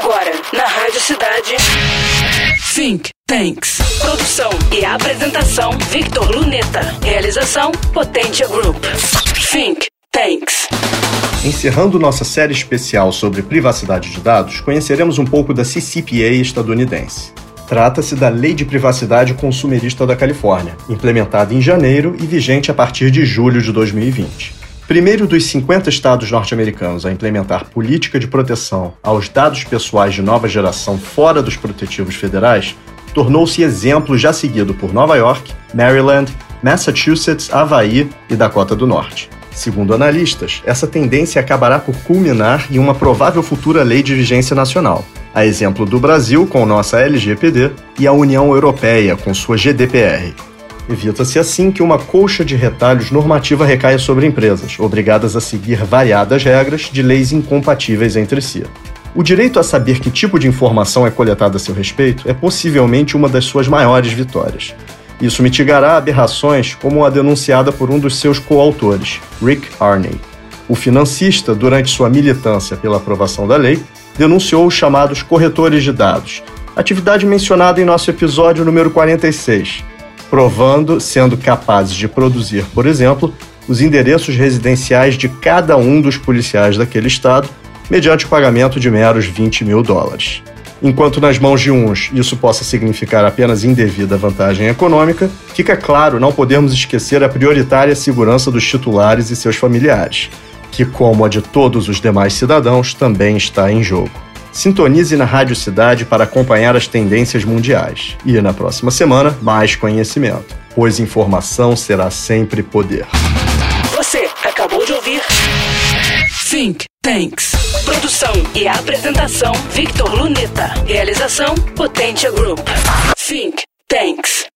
Agora, na Rádio Cidade. Think Tanks. Produção e apresentação: Victor Luneta. Realização: Potência Group. Think Tanks. Encerrando nossa série especial sobre privacidade de dados, conheceremos um pouco da CCPA estadunidense. Trata-se da Lei de Privacidade Consumerista da Califórnia, implementada em janeiro e vigente a partir de julho de 2020. Primeiro dos 50 estados norte-americanos a implementar política de proteção aos dados pessoais de nova geração fora dos protetivos federais, tornou-se exemplo já seguido por Nova York, Maryland, Massachusetts, Havaí e Dakota do Norte. Segundo analistas, essa tendência acabará por culminar em uma provável futura lei de vigência nacional, a exemplo do Brasil com nossa LGPD e a União Europeia com sua GDPR. Evita-se assim que uma colcha de retalhos normativa recaia sobre empresas, obrigadas a seguir variadas regras de leis incompatíveis entre si. O direito a saber que tipo de informação é coletada a seu respeito é possivelmente uma das suas maiores vitórias. Isso mitigará aberrações como a denunciada por um dos seus coautores, Rick Arney. O financista, durante sua militância pela aprovação da lei, denunciou os chamados corretores de dados, atividade mencionada em nosso episódio número 46, provando sendo capazes de produzir, por exemplo, os endereços residenciais de cada um dos policiais daquele estado, mediante o pagamento de meros 20 mil dólares. Enquanto nas mãos de uns isso possa significar apenas indevida vantagem econômica, fica claro não podemos esquecer a prioritária segurança dos titulares e seus familiares, que, como a de todos os demais cidadãos, também está em jogo. Sintonize na Rádio Cidade para acompanhar as tendências mundiais. E na próxima semana, mais conhecimento, pois informação será sempre poder. Você acabou de ouvir Think Tanks. Produção e apresentação: Victor Luneta. Realização: Potência Group. Think Tanks.